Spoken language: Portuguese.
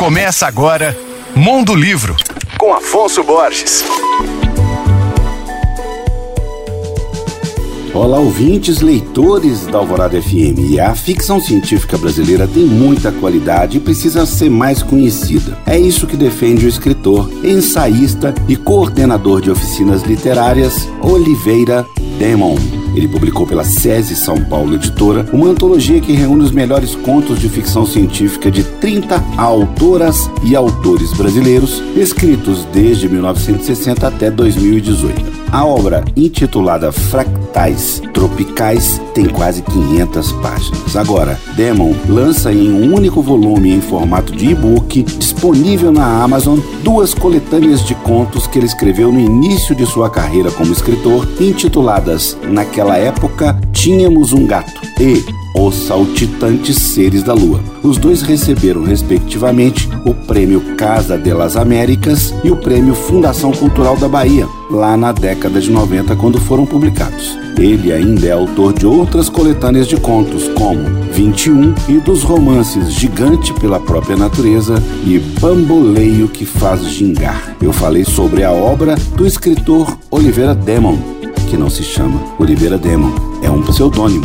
Começa agora Mundo Livro, com Afonso Borges. Olá, ouvintes, leitores da Alvorada FM. A ficção científica brasileira tem muita qualidade e precisa ser mais conhecida. É isso que defende o escritor, ensaísta e coordenador de oficinas literárias Oliveira Demon. Ele publicou pela SESI São Paulo Editora uma antologia que reúne os melhores contos de ficção científica de 30 autoras e autores brasileiros, escritos desde 1960 até 2018. A obra, intitulada Fractais Tropicais, tem quase 500 páginas. Agora, Demon lança em um único volume em formato de e-book, disponível na Amazon, duas coletâneas de contos que ele escreveu no início de sua carreira como escritor, intituladas Naquela época Tínhamos um Gato e os Saltitantes Seres da Lua. Os dois receberam, respectivamente, o Prêmio Casa de las Américas e o Prêmio Fundação Cultural da Bahia, lá na década de 90, quando foram publicados. Ele ainda é autor de outras coletâneas de contos, como 21 e dos romances Gigante pela própria natureza e Bamboleio que faz gingar. Eu falei sobre a obra do escritor Oliveira Demon, que não se chama Oliveira Demon, é um pseudônimo.